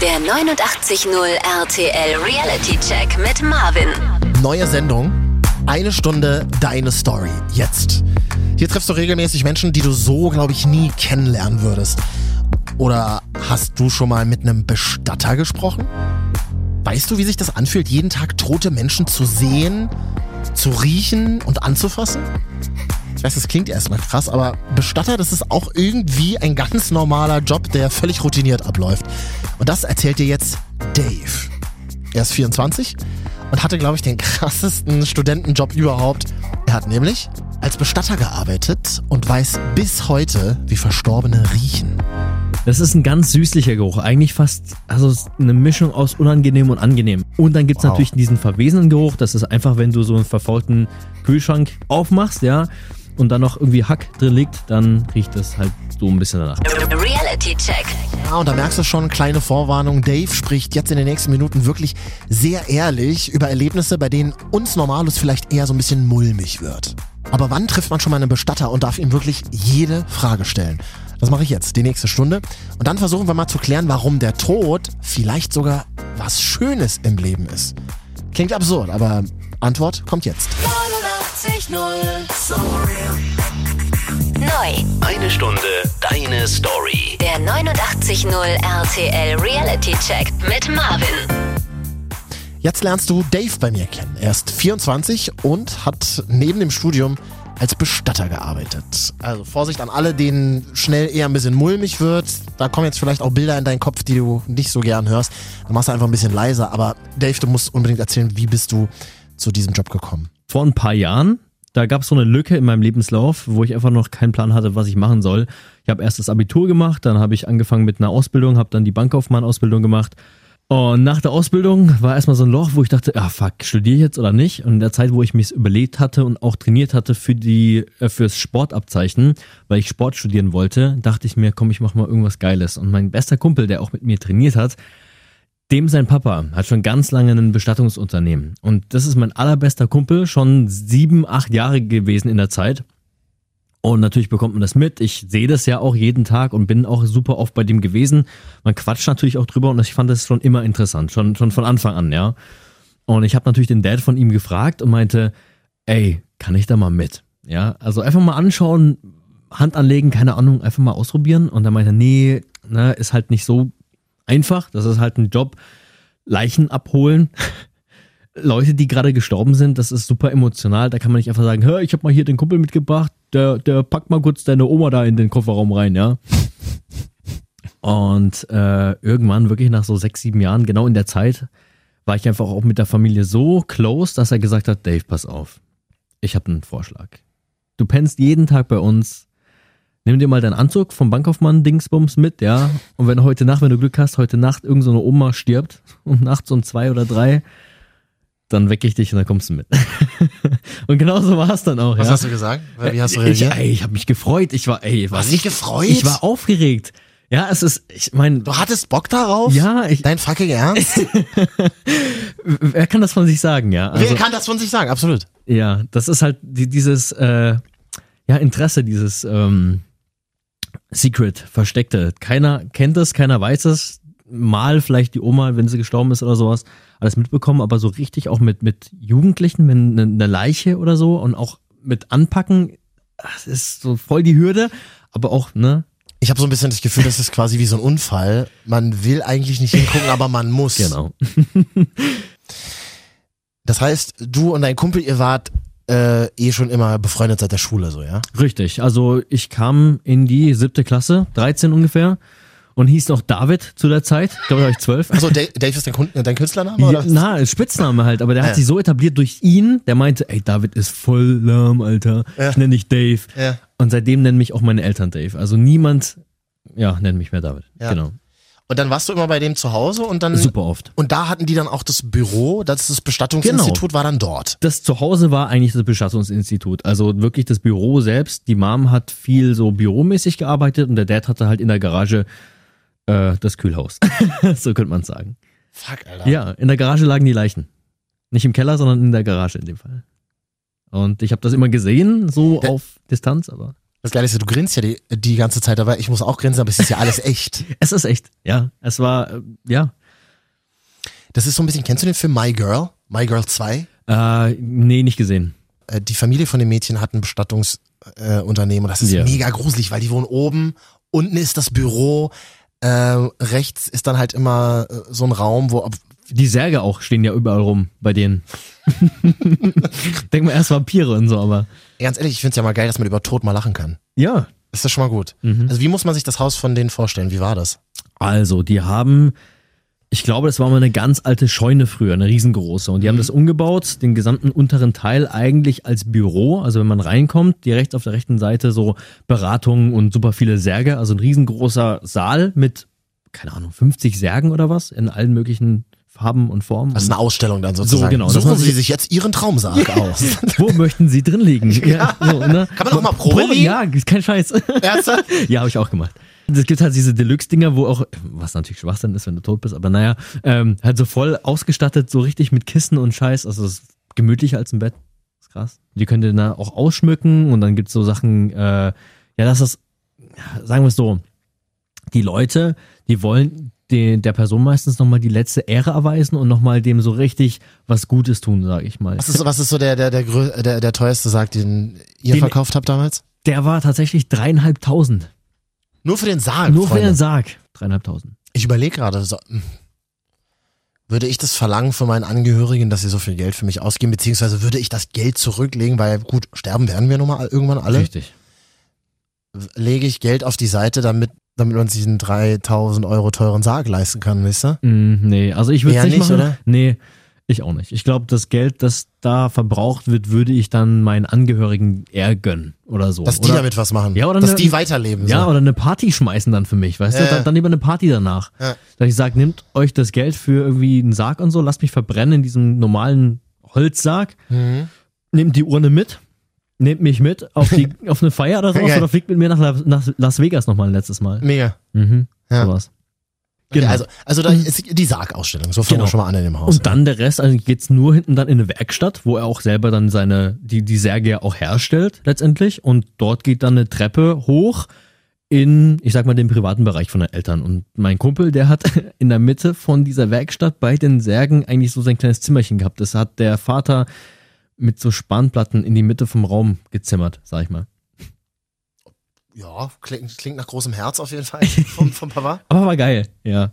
Der 89.0 RTL Reality Check mit Marvin. Neue Sendung. Eine Stunde deine Story. Jetzt. Hier triffst du regelmäßig Menschen, die du so, glaube ich, nie kennenlernen würdest. Oder hast du schon mal mit einem Bestatter gesprochen? Weißt du, wie sich das anfühlt, jeden Tag tote Menschen zu sehen, zu riechen und anzufassen? Ich weiß, das klingt erstmal krass, aber Bestatter, das ist auch irgendwie ein ganz normaler Job, der völlig routiniert abläuft. Und das erzählt dir jetzt Dave. Er ist 24 und hatte, glaube ich, den krassesten Studentenjob überhaupt. Er hat nämlich als Bestatter gearbeitet und weiß bis heute, wie Verstorbene riechen. Das ist ein ganz süßlicher Geruch. Eigentlich fast also eine Mischung aus unangenehm und angenehm. Und dann gibt's Wow. natürlich diesen verwesenen Geruch. Das ist einfach, wenn du so einen verfaulten Kühlschrank aufmachst, ja, und dann noch irgendwie Hack drin liegt, dann riecht das halt so ein bisschen danach. Reality Check. Ja, und da merkst du schon, kleine Vorwarnung. Dave spricht jetzt in den nächsten Minuten wirklich sehr ehrlich über Erlebnisse, bei denen uns Normalus vielleicht eher so ein bisschen mulmig wird. Aber wann trifft man schon mal einen Bestatter und darf ihm wirklich jede Frage stellen? Das mache ich jetzt, die nächste Stunde. Und dann versuchen wir mal zu klären, warum der Tod vielleicht sogar was Schönes im Leben ist. Klingt absurd, aber Antwort kommt jetzt. 89.0 Neu. Eine Stunde deine Story. Der 89.0 RTL Reality Check mit Marvin. Jetzt lernst du Dave bei mir kennen. Er ist 24 und hat neben dem Studium als Bestatter gearbeitet. Also Vorsicht an alle, denen schnell eher ein bisschen mulmig wird. Da kommen jetzt vielleicht auch Bilder in deinen Kopf, die du nicht so gern hörst. Dann machst du einfach ein bisschen leiser. Aber Dave, du musst unbedingt erzählen, wie bist du zu diesem Job gekommen? Vor ein paar Jahren, da gab es so eine Lücke in meinem Lebenslauf, wo ich einfach noch keinen Plan hatte, was ich machen soll. Ich habe erst das Abitur gemacht, dann habe ich angefangen mit einer Ausbildung, habe dann die Bankkaufmann-Ausbildung gemacht. Und nach der Ausbildung war erstmal so ein Loch, wo ich dachte, ah fuck, studiere ich jetzt oder nicht? Und in der Zeit, wo ich mich überlegt hatte und auch trainiert hatte für die äh, fürs Sportabzeichen, weil ich Sport studieren wollte, dachte ich mir, komm, ich mach mal irgendwas Geiles. Und mein bester Kumpel, der auch mit mir trainiert hat, dem sein Papa hat schon ganz lange ein Bestattungsunternehmen. Und das ist mein allerbester Kumpel, schon sieben, acht Jahre gewesen in der Zeit. Und natürlich bekommt man das mit. Ich sehe das ja auch jeden Tag und bin auch super oft bei dem gewesen. Man quatscht natürlich auch drüber und ich fand das schon immer interessant, schon, schon von Anfang an, ja. Und ich habe natürlich den Dad von ihm gefragt und meinte, ey, kann ich da mal mit? Ja, also einfach mal anschauen, Hand anlegen, keine Ahnung, einfach mal ausprobieren. Und er meinte, nee, ne, ist halt nicht so einfach. Das ist halt ein Job. Leichen abholen. Leute, die gerade gestorben sind, das ist super emotional. Da kann man nicht einfach sagen, hör, ich habe mal hier den Kumpel mitgebracht, der, der packt mal kurz deine Oma da in den Kofferraum rein, ja. Und äh, irgendwann, wirklich nach so sechs, sieben Jahren, genau in der Zeit, war ich einfach auch mit der Familie so close, dass er gesagt hat, Dave, pass auf, ich habe einen Vorschlag. Du pennst jeden Tag bei uns, nimm dir mal deinen Anzug vom Bankkaufmann Dingsbums mit, ja. Und wenn heute Nacht, wenn du Glück hast, heute Nacht irgend so eine Oma stirbt, um nachts um zwei oder drei, dann wecke ich dich und dann kommst du mit. und genau so war es dann auch, Was ja. hast du gesagt? Wie hast du ich, reagiert? ey, ich habe mich gefreut. Ich war, ey, was? Hast dich gefreut? Ich war aufgeregt. Ja, es ist, ich meine, du hattest Bock darauf? ja, ich, Dein fucking Ernst? wer kann das von sich sagen, ja? Also, Wer kann das von sich sagen? Absolut. ja, das ist halt die, dieses, äh, ja, Interesse, dieses ähm, Secret, Versteckte. Keiner kennt es, keiner weiß es. Mal vielleicht die Oma, wenn sie gestorben ist oder sowas, alles mitbekommen, aber so richtig auch mit, mit Jugendlichen, wenn eine, eine Leiche oder so und auch mit anpacken, das ist so voll die Hürde, aber auch, ne, Ich habe so ein bisschen das Gefühl, das ist quasi wie so ein Unfall. Man will eigentlich nicht hingucken, aber man muss. genau. Das heißt, du und dein Kumpel, ihr wart äh, eh schon immer befreundet seit der Schule, so, ja? Richtig, also ich kam in die siebte Klasse, 13 ungefähr, und hieß noch David zu der Zeit, ich glaube, da war ich zwölf. Achso, Dave ist dein, Kun- dein Künstlername? Ja, Oder? na, Spitzname halt, aber der hat Ja. sich so etabliert durch ihn, der meinte, ey, David ist voll lahm, Alter. Ja. Ich nenne dich Dave. Ja. Und seitdem nennen mich auch meine Eltern Dave. Also niemand, ja, nennt mich mehr David. Ja. Genau. Und dann warst du immer bei dem zu Hause und dann. Super oft. Und da hatten die dann auch das Büro, das, das Bestattungsinstitut war dann dort. Das Zuhause war eigentlich das Bestattungsinstitut. Also wirklich das Büro selbst. Die Mom hat viel so büromäßig gearbeitet und der Dad hatte halt in der Garage äh, das Kühlhaus. so könnte man sagen. Fuck, Alter. Ja, in der Garage lagen die Leichen. Nicht im Keller, sondern in der Garage in dem Fall. Und ich habe das immer gesehen, so auf Distanz, aber Das Geile ist ja, du grinst ja die, die ganze Zeit, aber ich muss auch grinsen, aber es ist ja alles echt. Es ist echt, ja. Es war, äh, ja. Das ist so ein bisschen, kennst du den Film My Girl? My Girl 2? Äh, nee, nicht gesehen. Äh, die Familie von dem Mädchen hat ein Bestatungsunternehmen äh, Unternehmen und das ist Ja. mega gruselig, weil die wohnen oben, unten ist das Büro, äh, rechts ist dann halt immer äh, so ein Raum, wo Die Särge auch stehen ja überall rum bei denen. Denk mal erst Vampire und so, aber. ganz ehrlich, ich find's ja mal geil, dass man über Tod mal lachen kann. Ja. Ist das schon mal gut. Mhm. Also wie muss man sich das Haus von denen vorstellen? Wie war das? Also, die haben, ich glaube, das war mal eine ganz alte Scheune früher, eine riesengroße. Und die haben das umgebaut, den gesamten unteren Teil eigentlich als Büro. Also wenn man reinkommt, direkt auf der rechten Seite so Beratungen und super viele Särge. Also ein riesengroßer Saal mit, keine Ahnung, 50 Särgen oder was in allen möglichen Farben und Formen. Das ist eine Ausstellung dann sozusagen. genau, dass Suchen Sie sich- jetzt Ihren Traumsarg aus. wo möchten Sie drin liegen? Ja, so, ne? Kann man auch mal Probe liegen? Ja, kein Scheiß. Ernsthaft? Ja, habe ich auch gemacht. Es gibt halt diese Deluxe-Dinger, wo auch, was natürlich Schwachsinn ist, wenn du tot bist, aber naja, ähm, halt so voll ausgestattet, so richtig mit Kissen und Scheiß. Also es ist gemütlicher als ein Bett. Das ist krass. Die könnt ihr da auch ausschmücken und dann gibt's so Sachen, äh, ja, das ist, sagen wir es so, die Leute, die wollen den, der Person meistens nochmal die letzte Ehre erweisen und nochmal dem so richtig was Gutes tun, sage ich mal. Was ist, was ist so der, der, der, der, der teuerste Sarg, den ihr Den- verkauft habt damals? Der war tatsächlich dreieinhalbtausend. Nur für den Sarg, Nur für Freunde. den Sarg. Dreieinhalbtausend. Ich überlege gerade, so, hm, würde ich das verlangen von meinen Angehörigen, dass sie so viel Geld für mich ausgeben, beziehungsweise würde ich das Geld zurücklegen, weil gut, sterben werden wir nun mal irgendwann alle. Richtig. Lege ich Geld auf die Seite, damit, damit man sich einen 3000 Euro teuren Sarg leisten kann, wisst ihr? Mm, nee, also ich würde Eher nicht, nicht, machen. oder? Nee, ich auch nicht. Ich glaube, das Geld, das da verbraucht wird, würde ich dann meinen Angehörigen eher gönnen oder so. Dass die oder, damit was machen. Ja, oder dass eine- die weiterleben. Ja, so. oder eine Party schmeißen dann für mich, weißt Ja, du? Dann, dann lieber eine Party danach. Ja. Dass ich sage, nehmt euch das Geld für irgendwie einen Sarg und so, lasst mich verbrennen in diesem normalen Holzsarg, Mhm. nehmt die Urne mit, nehmt mich mit auf, die, auf eine Feier oder sowas Geil. oder fliegt mit mir nach, La- nach Las Vegas nochmal ein letztes Mal. Mega. Mhm. Ja. Sowas. Okay, Genau. Also, also da ist die Sargausstellung. So fangen Genau. wir schon mal an in dem Haus. Und dann der Rest, also geht's nur hinten dann in eine Werkstatt, wo er auch selber dann seine, die, die Särge ja auch herstellt letztendlich. Und dort geht dann eine Treppe hoch in, ich sag mal, den privaten Bereich von den Eltern. Und mein Kumpel, der hat in der Mitte von dieser Werkstatt bei den Särgen eigentlich so sein kleines Zimmerchen gehabt. Das hat der Vater mit so Spanplatten in die Mitte vom Raum gezimmert, sag ich mal. ja, klingt, klingt nach großem Herz auf jeden Fall vom, vom Papa. Aber war geil, ja.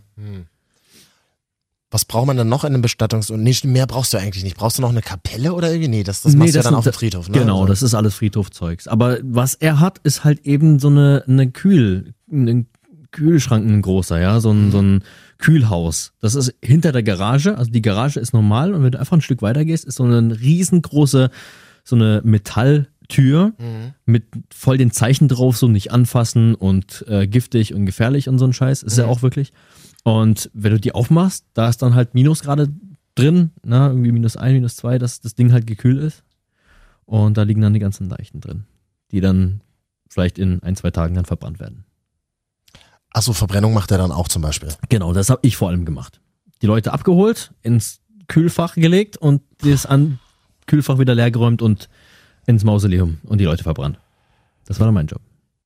Was braucht man dann noch in einem Bestattungs- und nee, mehr brauchst du eigentlich nicht. Brauchst du noch eine Kapelle oder irgendwie? Nee, das, das Nee, machst du ja dann auf dem Friedhof, ne? Genau, Also, das ist alles Friedhofzeugs. Aber was er hat, ist halt eben so eine, eine Kühl, ein Kühlschrank, ein großer, ja, so ein, so ein Kühlhaus. Das ist hinter der Garage, also die Garage ist normal und wenn du einfach ein Stück weiter gehst, ist so eine riesengroße, so eine Metalltür Mhm. mit voll den Zeichen drauf, so nicht anfassen und äh, giftig und gefährlich und so ein Scheiß. Ist ja Mhm. auch wirklich. Und wenn du die aufmachst, da ist dann halt Minusgrade drin, na, irgendwie minus ein, minus zwei, dass das Ding halt gekühlt ist. Und da liegen dann die ganzen Leichen drin, die dann vielleicht in ein, zwei Tagen dann verbrannt werden. Achso, Verbrennung macht er dann auch zum Beispiel. Genau, das habe ich vor allem gemacht. Die Leute abgeholt, ins Kühlfach gelegt und das an Kühlfach wieder leergeräumt und ins Mausoleum und die Leute verbrannt. Das war dann mein Job.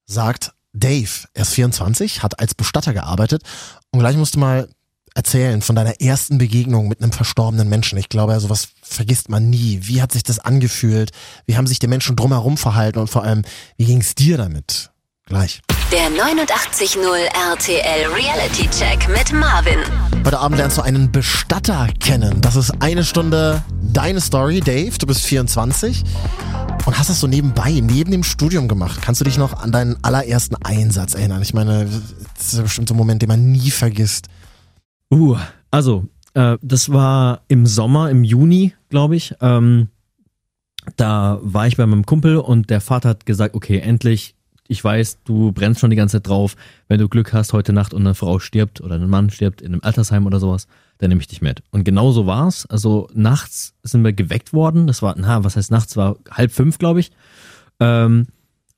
Sagt Dave, er ist 24, hat als Bestatter gearbeitet und gleich musst du mal erzählen von deiner ersten Begegnung mit einem verstorbenen Menschen. Ich glaube, sowas vergisst man nie. Wie hat sich das angefühlt? Wie haben sich die Menschen drumherum verhalten und vor allem, wie ging es dir damit? Gleich. Der 89.0 RTL Reality Check mit Marvin. Heute Abend lernst du einen Bestatter kennen. Das ist eine Stunde deine Story, Dave. Du bist 24 und hast das so nebenbei, neben dem Studium gemacht. Kannst du dich noch an deinen allerersten Einsatz erinnern? Ich meine, das ist bestimmt so ein Moment, den man nie vergisst. Uh, also, äh, das war im Sommer, im Juni, glaube ich. Ähm, da war ich bei meinem Kumpel und der Vater hat gesagt, okay, endlich, ich weiß, du brennst schon die ganze Zeit drauf. Wenn du Glück hast heute Nacht und eine Frau stirbt oder ein Mann stirbt in einem Altersheim oder sowas, dann nehme ich dich mit. Und genau so war's. Also nachts sind wir geweckt worden. Das war, na, was heißt nachts? War halb fünf, glaube ich. Ähm,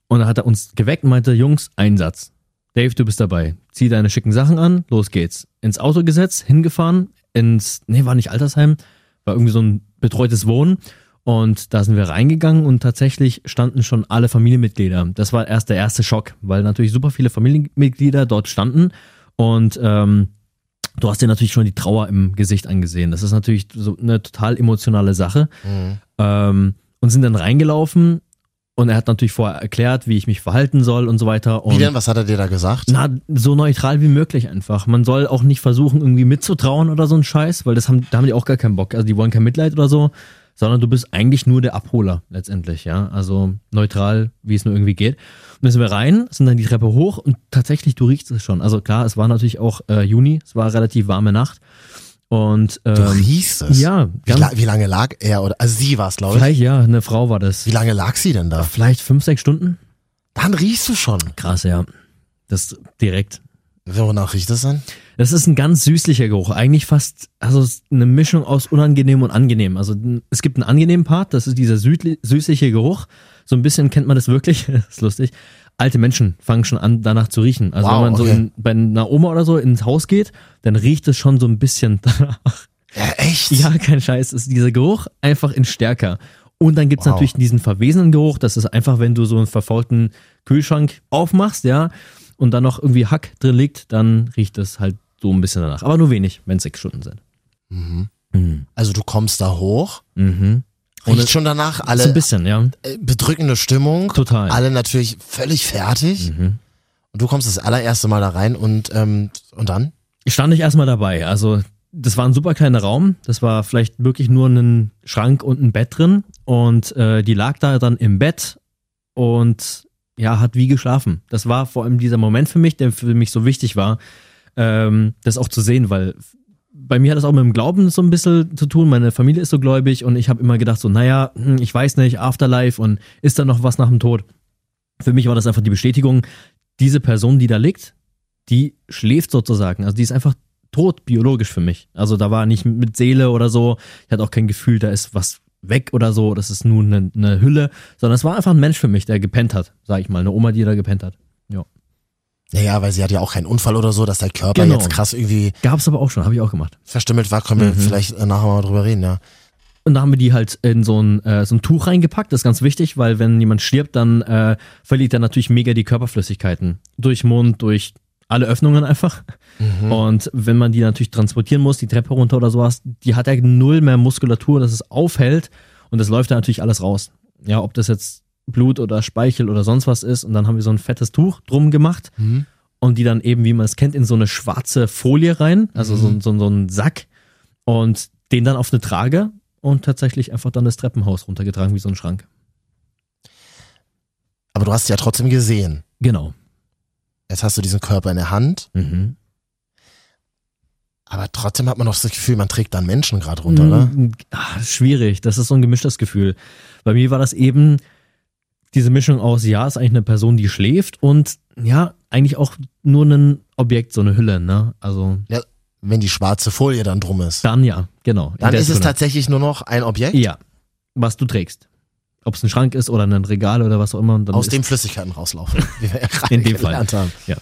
und dann hat er uns geweckt und meinte, Jungs, Einsatz. Dave, du bist dabei. Zieh deine schicken Sachen an, los geht's. Ins Auto gesetzt, hingefahren, ins, nee, war nicht Altersheim, war irgendwie so ein betreutes Wohnen. Und da sind wir reingegangen und tatsächlich standen schon alle Familienmitglieder. Das war erst der erste Schock, weil natürlich super viele Familienmitglieder dort standen und ähm, du hast dir natürlich schon die Trauer im Gesicht angesehen. Das ist natürlich so eine total emotionale Sache. Mhm. Ähm, und sind dann reingelaufen und er hat natürlich vorher erklärt, wie ich mich verhalten soll und so weiter. Und Wie denn? Was hat er dir da gesagt? na, so neutral wie möglich einfach. Man soll auch nicht versuchen, irgendwie mitzutrauen oder so ein Scheiß, weil das haben, da haben die auch gar keinen Bock. Also die wollen kein Mitleid oder so, sondern du bist eigentlich nur der Abholer letztendlich, ja. Also neutral, wie es nur irgendwie geht. Und dann sind wir rein, sind dann die Treppe hoch und tatsächlich, du riechst es schon. Also klar, es war natürlich auch äh, Juni, es war relativ warme Nacht. Und ähm, Du riechst es. ja, Wie, la wie lange lag er? Oder, also sie war es, glaube ich. vielleicht ja, eine Frau war das. Wie lange lag sie denn da? Vielleicht fünf, sechs Stunden? Dann riechst du schon. Krass, ja. Das direkt. Wonach riecht das dann? Das ist ein ganz süßlicher Geruch. Eigentlich fast, also es ist eine Mischung aus unangenehm und angenehm. Also es gibt einen angenehmen Part, das ist dieser süßliche Geruch. So ein bisschen kennt man das wirklich, das ist lustig. Alte Menschen fangen schon an, danach zu riechen. Also Wow, wenn man so okay. in, bei einer Oma oder so ins Haus geht, dann riecht es schon so ein bisschen danach. Ja, echt? Ja, kein Scheiß, ist dieser Geruch einfach in stärker. Und dann gibt's Wow. natürlich diesen verwesenen Geruch, das ist einfach, wenn du so einen verfaulten Kühlschrank aufmachst, ja, und dann noch irgendwie Hack drin liegt, dann riecht es halt so ein bisschen danach. Aber nur wenig, wenn es sechs Stunden sind. Mhm. Also du kommst da hoch, Mhm. riecht schon danach, so ein alle bisschen, ja. äh, bedrückende Stimmung. Total. Alle natürlich völlig fertig. Mhm. Und du kommst das allererste Mal da rein und, ähm, und dann? Stand ich erstmal dabei. Also, das war ein super kleiner Raum. Das war vielleicht wirklich nur ein Schrank und ein Bett drin. Und äh, die lag da dann im Bett und ja, hat wie geschlafen. Das war vor allem dieser Moment für mich, der für mich so wichtig war, ähm, das auch zu sehen, weil bei mir hat das auch mit dem Glauben so ein bisschen zu tun. Meine Familie ist so gläubig und ich habe immer gedacht, so, naja, hm, ich weiß nicht, Afterlife und ist da noch was nach dem Tod? Für mich war das einfach die Bestätigung, diese Person, die da liegt, die schläft sozusagen. Also die ist einfach tot biologisch für mich. Also da war nicht mit Seele oder so. Ich hatte auch kein Gefühl, da ist was weg oder so. Das ist nur eine, eine Hülle, sondern es war einfach ein Mensch für mich, der gepennt hat, sag ich mal. Eine Oma, die da gepennt hat. Ja. Naja, weil sie hat ja auch keinen Unfall oder so, dass der Körper Genau. jetzt krass irgendwie Gab's aber auch schon, habe ich auch gemacht. verstümmelt war. Können wir vielleicht äh, nachher mal drüber reden, ja. Und da haben wir die halt in so ein, äh, so ein Tuch reingepackt. Das ist ganz wichtig, weil wenn jemand stirbt, dann äh, verliert er natürlich mega die Körperflüssigkeiten. Durch Mund, durch alle Öffnungen einfach. Und wenn man die natürlich transportieren muss, die Treppe runter oder sowas, die hat ja null mehr Muskulatur, dass es aufhält. Und das läuft dann natürlich alles raus. Ja, ob das jetzt Blut oder Speichel oder sonst was ist. Und dann haben wir so ein fettes Tuch drum gemacht. Und die dann eben, wie man es kennt, in so eine schwarze Folie rein. Also so, so, so ein Sack. Und den dann auf eine Trage und tatsächlich einfach dann das Treppenhaus runtergetragen wie so ein Schrank. Aber du hast ja trotzdem gesehen. Genau. Jetzt hast du diesen Körper in der Hand, Mhm. aber trotzdem hat man noch das Gefühl, man trägt da einen Menschen gerade runter, oder? Mm, ah, schwierig. Das ist so ein gemischtes Gefühl. Bei mir war das eben diese Mischung aus, ja, ist eigentlich eine Person, die schläft und ja, eigentlich auch nur ein Objekt, so eine Hülle, ne? Also Ja, wenn die schwarze Folie dann drum ist. dann ja, genau. Dann ist es tatsächlich nur noch ein Objekt, Ja, was du trägst. Ob es ein Schrank ist oder ein Regal oder was auch immer. und Dann aus dem Flüssigkeiten rauslaufen, wie wir In dem Fall. haben. Ja.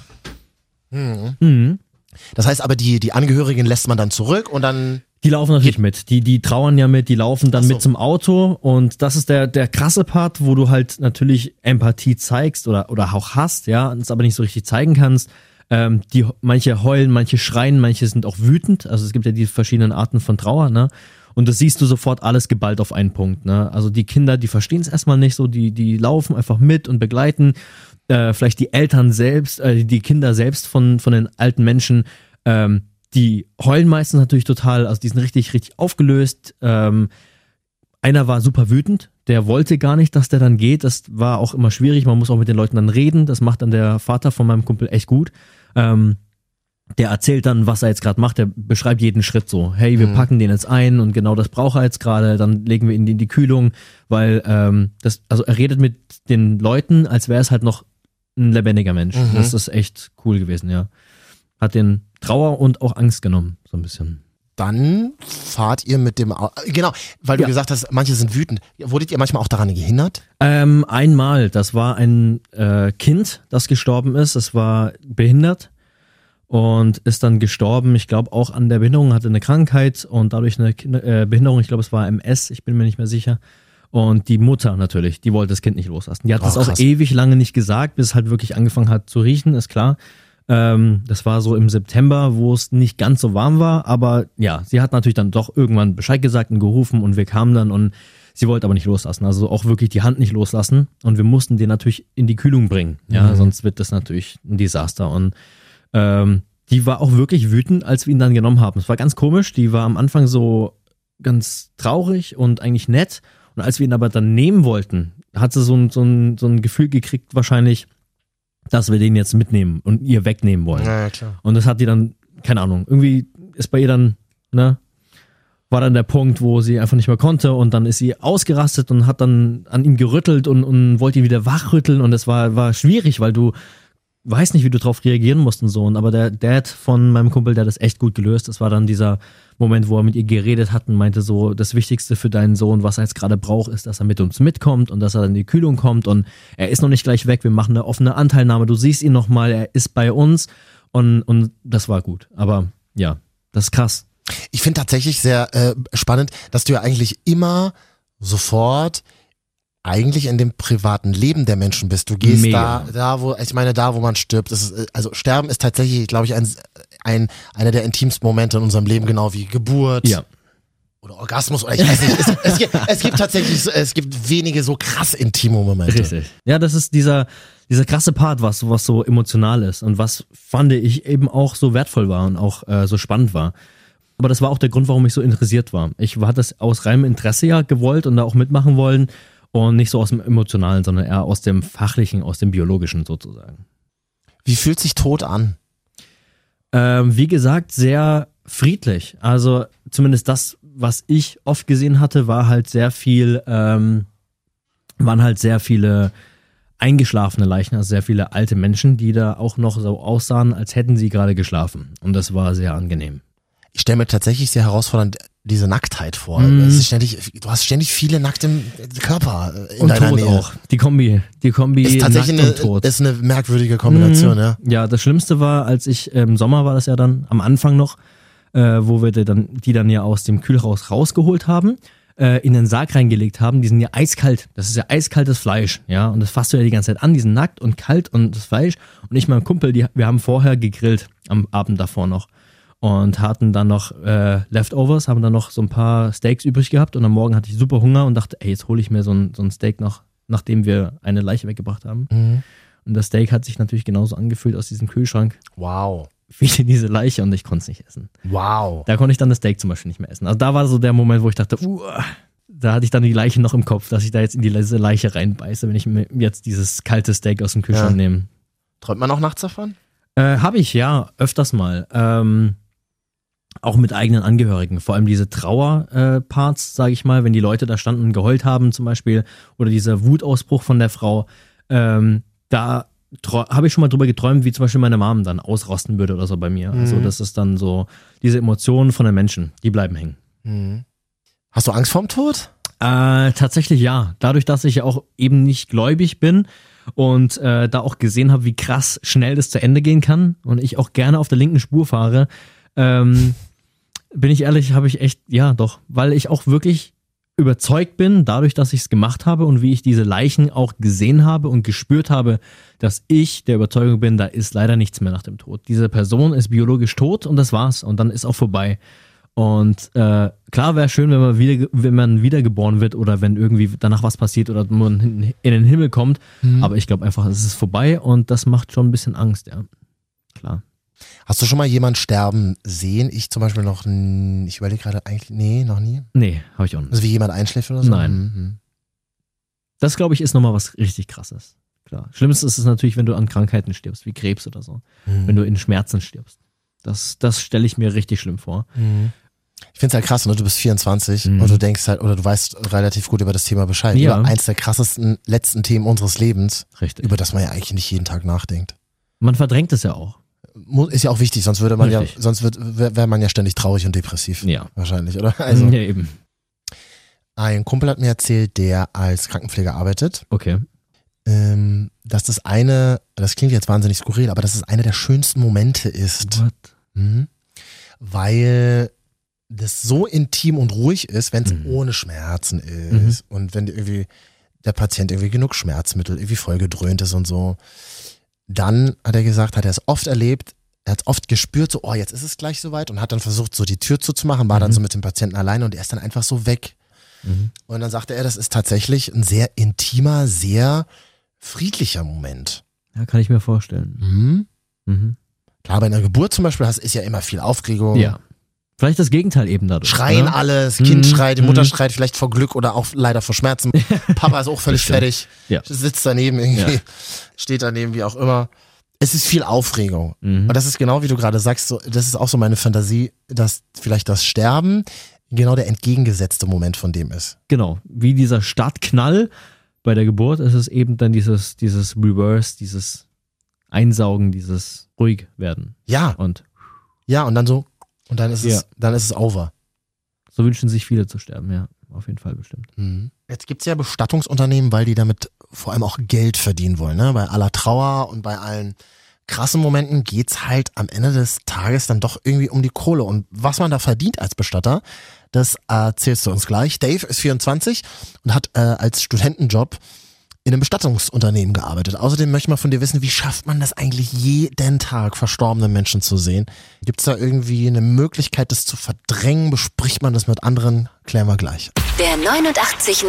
Mhm. Mhm. Das heißt aber, die, die Angehörigen lässt man dann zurück und dann, Die laufen natürlich mit. Die, die trauern ja mit, die laufen dann so. mit zum Auto und das ist der, der krasse Part, wo du halt natürlich Empathie zeigst oder, oder auch hast, ja, es aber nicht so richtig zeigen kannst. Ähm, die, manche heulen, manche schreien, manche sind auch wütend. Also es gibt ja die verschiedenen Arten von Trauer, ne? Und das siehst du sofort alles geballt auf einen Punkt, ne? Also die Kinder, die verstehen es erstmal nicht so, die, die laufen einfach mit und begleiten. Äh, vielleicht die Eltern selbst, äh, die Kinder selbst von, von den alten Menschen, ähm, die heulen meistens natürlich total, also die sind richtig, richtig aufgelöst. Ähm, einer war super wütend, der wollte gar nicht, dass der dann geht. Das war auch immer schwierig. Man muss auch mit den Leuten dann reden. Das macht dann der Vater von meinem Kumpel echt gut. Ähm, der erzählt dann, was er jetzt gerade macht. Der beschreibt jeden Schritt so. Hey, wir Mhm. packen den jetzt ein und genau das braucht er jetzt gerade. Dann legen wir ihn in die Kühlung, weil ähm, das, also er redet mit den Leuten, als wäre es halt noch ein lebendiger Mensch. Mhm. Das ist echt cool gewesen, ja. Hat den Trauer und auch Angst genommen, so ein bisschen. dann fahrt ihr mit dem, Au genau, weil du Ja. gesagt hast, manche sind wütend. Wurdet ihr manchmal auch daran gehindert? Ähm, einmal, das war ein äh, Kind, das gestorben ist. Es war behindert und ist dann gestorben. Ich glaube auch an der Behinderung, hatte eine Krankheit und dadurch eine Kinder äh, Behinderung. Ich glaube, es war MS, ich bin mir nicht mehr sicher. Und die Mutter natürlich, die wollte das Kind nicht loslassen. Die hat Oh, das auch krass. ewig lange nicht gesagt, bis es halt wirklich angefangen hat zu riechen, ist klar. Ähm, das war so im September, wo es nicht ganz so warm war, aber ja, sie hat natürlich dann doch irgendwann Bescheid gesagt und gerufen und wir kamen dann und sie wollte aber nicht loslassen. Also auch wirklich die Hand nicht loslassen und wir mussten den natürlich in die Kühlung bringen. Ja, sonst wird das natürlich ein Desaster und ähm, die war auch wirklich wütend, als wir ihn dann genommen haben. Es war ganz komisch. Die war am Anfang so ganz traurig und eigentlich nett. Und als wir ihn aber dann nehmen wollten, hat sie so ein, so ein, so ein Gefühl gekriegt, wahrscheinlich, dass wir den jetzt mitnehmen und ihr wegnehmen wollen. Ja, klar. Und das hat die dann, keine Ahnung, irgendwie ist bei ihr dann, ne, war dann der Punkt, wo sie einfach nicht mehr konnte und dann ist sie ausgerastet und hat dann an ihm gerüttelt und, und wollte ihn wieder wachrütteln und das war, war schwierig, weil du weißt nicht, wie du drauf reagieren musst und so. Und aber der Dad von meinem Kumpel, der das echt gut gelöst. Das war dann dieser Moment, wo er mit ihr geredet hat und meinte so, das Wichtigste für deinen Sohn, was er jetzt gerade braucht, ist, dass er mit uns mitkommt und dass er dann in die Kühlung kommt und er ist noch nicht gleich weg. Wir machen eine offene Anteilnahme. Du siehst ihn nochmal, er ist bei uns und, und das war gut. Aber ja, das ist krass. Ich finde tatsächlich sehr äh, spannend, dass du ja eigentlich immer sofort eigentlich in dem privaten Leben der Menschen bist. Du gehst Mega. da, da wo, ich meine, da wo man stirbt. Ist, also Sterben ist tatsächlich, glaube ich, ein, ein, einer der intimsten Momente in unserem Leben, genau wie Geburt Ja. oder Orgasmus oder ich weiß nicht. es, es, gibt, es gibt tatsächlich, es gibt wenige so krass intime Momente. Richtig. Ja, das ist dieser, dieser krasse Part, was, was so emotional ist und was fand ich eben auch so wertvoll war und auch äh, so spannend war. Aber das war auch der Grund, warum ich so interessiert war. Ich hatte das aus reinem Interesse ja gewollt und da auch mitmachen wollen und nicht so aus dem Emotionalen, sondern eher aus dem Fachlichen, aus dem Biologischen sozusagen. Wie fühlt sich Tod an? Ähm, wie gesagt, sehr friedlich. Also zumindest das, was ich oft gesehen hatte, war halt sehr viel, ähm, waren halt sehr viele eingeschlafene Leichen, also sehr viele alte Menschen, die da auch noch so aussahen, als hätten sie gerade geschlafen. Und das war sehr angenehm. Ich stelle mir tatsächlich sehr herausfordernd diese Nacktheit vor. Es ist ständig, du hast ständig viele nackte Körper äh, in und deiner Tod Nähe. auch. Die Kombi, die Kombi Ist tatsächlich nackt eine, und tot. ist eine merkwürdige Kombination, Mhm. ja. Ja, das Schlimmste war, als ich im Sommer war das ja dann am Anfang noch, äh, wo wir die dann, die dann ja aus dem Kühlhaus rausgeholt haben, äh, in den Sarg reingelegt haben. Die sind ja eiskalt. Das ist ja eiskaltes Fleisch, ja. Und das fasst du ja die ganze Zeit an. Die sind nackt und kalt und das Fleisch. Und ich, mein Kumpel, die, wir haben vorher gegrillt am Abend davor noch und hatten dann noch äh, Leftovers, haben dann noch so ein paar Steaks übrig gehabt und am Morgen hatte ich super Hunger und dachte, ey, jetzt hole ich mir so ein, so ein Steak noch, nachdem wir eine Leiche weggebracht haben. Mhm. Und das Steak hat sich natürlich genauso angefühlt aus diesem Kühlschrank Wow. wie diese Leiche und ich konnte es nicht essen. Wow. Da konnte ich dann das Steak zum Beispiel nicht mehr essen. Also da war so der Moment, wo ich dachte, uah, da hatte ich dann die Leiche noch im Kopf, dass ich da jetzt in die Leiche reinbeiße, wenn ich mir jetzt dieses kalte Steak aus dem Kühlschrank Ja. nehme. Träumt man auch nachts davon? Äh, Habe ich, ja, öfters mal. Ähm, auch mit eigenen Angehörigen. Vor allem diese Trauerparts, sage ich mal, wenn die Leute da standen und geheult haben zum Beispiel oder dieser Wutausbruch von der Frau. Ähm, da habe ich schon mal drüber geträumt, wie zum Beispiel meine Mom dann ausrosten würde oder so bei mir. Also das ist dann so, diese Emotionen von den Menschen, die bleiben hängen. Mhm. Hast du Angst vorm Tod? Äh, tatsächlich ja. Dadurch, dass ich ja auch eben nicht gläubig bin und äh, da auch gesehen habe, wie krass schnell das zu Ende gehen kann und ich auch gerne auf der linken Spur fahre, ähm, bin ich ehrlich, habe ich echt, ja doch, weil ich auch wirklich überzeugt bin, dadurch, dass ich es gemacht habe und wie ich diese Leichen auch gesehen habe und gespürt habe, dass ich der Überzeugung bin, da ist leider nichts mehr nach dem Tod. Diese Person ist biologisch tot und das war's und dann ist auch vorbei. Und äh, klar wäre schön, wenn man wieder, wenn man wiedergeboren wird oder wenn irgendwie danach was passiert oder man in in den Himmel kommt. Aber ich glaube einfach, es ist vorbei und das macht schon ein bisschen Angst, ja. Klar. Hast du schon mal jemand sterben sehen? Ich zum Beispiel noch, ich überlege gerade eigentlich, nee, noch nie. Nee, habe ich auch nicht. Also wie jemand einschläft oder so? Nein. Mhm. Das, glaube ich, ist nochmal was richtig krasses. Klar. Schlimmste ist es natürlich, wenn du an Krankheiten stirbst, wie Krebs oder so. Mhm. Wenn du in Schmerzen stirbst. Das, das stelle ich mir richtig schlimm vor. Mhm. Ich finde es halt krass, ne? du bist 24 Mhm. und du denkst halt, oder du weißt relativ gut über das Thema Bescheid. Ja. Über eins der krassesten letzten Themen unseres Lebens, Richtig. über das man ja eigentlich nicht jeden Tag nachdenkt. Man verdrängt es ja auch. Ist ja auch wichtig, sonst würde man Richtig. ja, sonst wird, wäre man ja ständig traurig und depressiv. Ja. Wahrscheinlich, oder? Also, ja, eben. ein Kumpel hat mir erzählt, der als Krankenpfleger arbeitet, Okay. ähm, dass das eine, das klingt jetzt wahnsinnig skurril, aber dass es eine der schönsten Momente ist. What? Mhm. Weil das so intim und ruhig ist, wenn es Mhm. ohne Schmerzen ist und wenn irgendwie der Patient irgendwie genug Schmerzmittel irgendwie voll gedröhnt ist und so. Dann hat er gesagt, hat er es oft erlebt, er hat oft gespürt, so, oh, jetzt ist es gleich soweit und hat dann versucht, so die Tür zuzumachen, war dann so mit dem Patienten alleine und er ist dann einfach so weg. Und dann sagte er, das ist tatsächlich ein sehr intimer, sehr friedlicher Moment. Ja, kann ich mir vorstellen. Mhm. Mhm. Klar, bei einer Geburt zum Beispiel hast, ist ja immer viel Aufregung. Ja. Vielleicht das Gegenteil eben dadurch. Schreien ne? alle, das Kind Mhm, schreit, die Mutter mhm. schreit vielleicht vor Glück oder auch leider vor Schmerzen. Papa ist auch völlig fertig. Ja. Sitzt daneben irgendwie, Ja. steht daneben, wie auch immer. Es ist viel Aufregung. Mhm. Und das ist genau wie du gerade sagst, so, das ist auch so meine Fantasie, dass vielleicht das Sterben genau der entgegengesetzte Moment von dem ist. Genau, wie dieser Startknall bei der Geburt ist es eben dann dieses, dieses Reverse, dieses Einsaugen, dieses ruhig werden. Ja, Und ja, und dann so, und dann ist Ja. es, dann ist es over. so wünschen sich viele zu sterben, ja. Auf jeden Fall bestimmt. Mhm. Jetzt gibt's ja Bestattungsunternehmen, weil die damit vor allem auch Geld verdienen wollen. Ne? Bei aller Trauer und bei allen krassen Momenten geht's halt am Ende des Tages dann doch irgendwie um die Kohle. Und was man da verdient als Bestatter, das erzählst du uns gleich. Dave ist 24 und hat äh, als Studentenjob in einem Bestattungsunternehmen gearbeitet. Außerdem möchte man von dir wissen, wie schafft man das eigentlich jeden Tag, verstorbene Menschen zu sehen? Gibt's da irgendwie eine Möglichkeit, das zu verdrängen? Bespricht man das mit anderen? Klären wir gleich. Der 89.0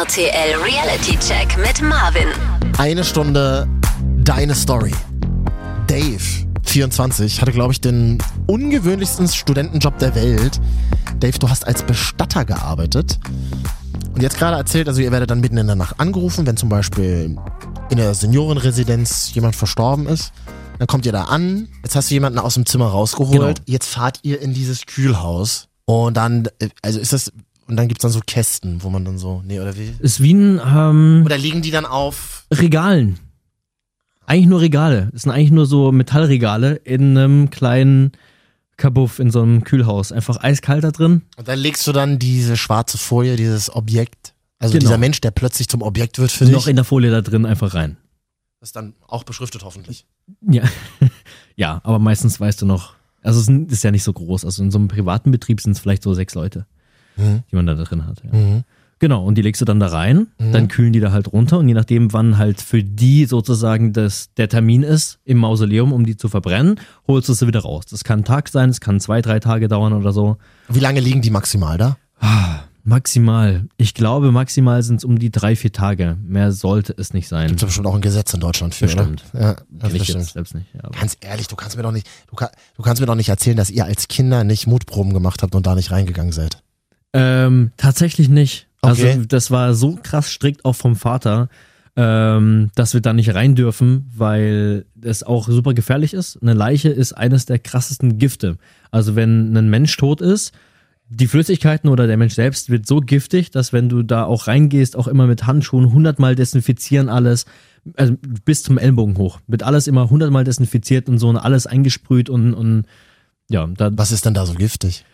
RTL Reality Check mit Marvin. Eine Stunde deine Story. Dave, 24, hatte, glaube ich, den ungewöhnlichsten Studentenjob der Welt. Dave, du hast als Bestatter gearbeitet. Und jetzt gerade erzählt, also ihr werdet dann mitten in der Nacht angerufen, wenn zum Beispiel in der Seniorenresidenz jemand verstorben ist. Dann kommt ihr da an, jetzt hast du jemanden aus dem Zimmer rausgeholt, Genau. jetzt fahrt ihr in dieses Kühlhaus und dann, äh, also ist das, und dann gibt's dann so Kästen, wo man dann so, nee, oder wie? Ist wie ein ähm, Oder liegen die dann auf Regalen. Eigentlich nur Regale. Es sind eigentlich nur so Metallregale in einem kleinen Kabuff in so einem Kühlhaus. Einfach eiskalt da drin. Und dann legst du dann diese schwarze Folie, dieses Objekt, also Genau. dieser Mensch, der plötzlich zum Objekt wird für dich, Noch in der Folie da drin einfach rein. das ist dann auch beschriftet hoffentlich. Ja. ja, aber meistens weißt du noch, also es ist ja nicht so groß. Also in so einem privaten Betrieb sind es vielleicht so sechs Leute, Mhm. die man da drin hat. Ja. Mhm. Genau, und die legst du dann da rein, dann kühlen die da halt runter und je nachdem, wann halt für die sozusagen das, der Termin ist im Mausoleum, um die zu verbrennen, holst du sie wieder raus. Das kann ein Tag sein, es kann zwei, drei Tage dauern oder so. Wie lange liegen die maximal da? Maximal, ich glaube, maximal sind es um die drei, vier Tage. Mehr sollte es nicht sein. Gibt es bestimmt auch ein Gesetz in Deutschland für, Bestimmt. oder? Ja, das ich bestimmt. jetzt selbst nicht. Ja, Ganz ehrlich, du kannst mir doch nicht, du, kann, du kannst mir doch nicht erzählen, dass ihr als Kinder nicht Mutproben gemacht habt und da nicht reingegangen seid. Ähm, tatsächlich nicht. Okay. Also das war so krass strikt auch vom Vater, ähm, dass wir da nicht rein dürfen, weil es auch super gefährlich ist. Eine Leiche ist eines der krassesten Gifte. Also wenn ein Mensch tot ist, die Flüssigkeiten oder der Mensch selbst wird so giftig, dass wenn du da auch reingehst, auch immer mit Handschuhen hundertmal desinfizieren alles, also bis zum Ellbogen hoch, wird alles immer hundertmal desinfiziert und so und alles eingesprüht und, und ja, da, Was ist denn da so giftig?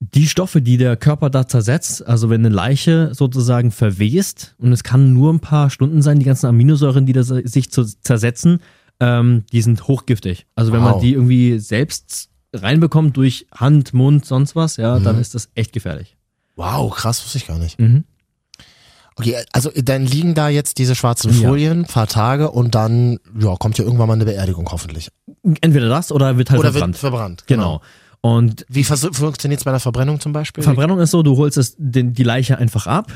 Die Stoffe, die der Körper da zersetzt, also wenn eine Leiche sozusagen verwest und es kann nur ein paar Stunden sein, die ganzen Aminosäuren, die da sich zersetzen, ähm, die sind hochgiftig. Also wenn Wow. man die irgendwie selbst reinbekommt durch Hand, Mund, sonst was, ja, dann ist das echt gefährlich. Wow, krass, wusste ich gar nicht. Mhm. Okay, also dann liegen da jetzt diese schwarzen Ja. Folien, paar Tage und dann ja, kommt ja irgendwann mal eine Beerdigung hoffentlich. Entweder das oder wird halt Oder verbrannt. wird verbrannt. genau. Und Wie funktioniert es bei der Verbrennung zum Beispiel? Verbrennung ist so, du holst es, den, die Leiche einfach ab,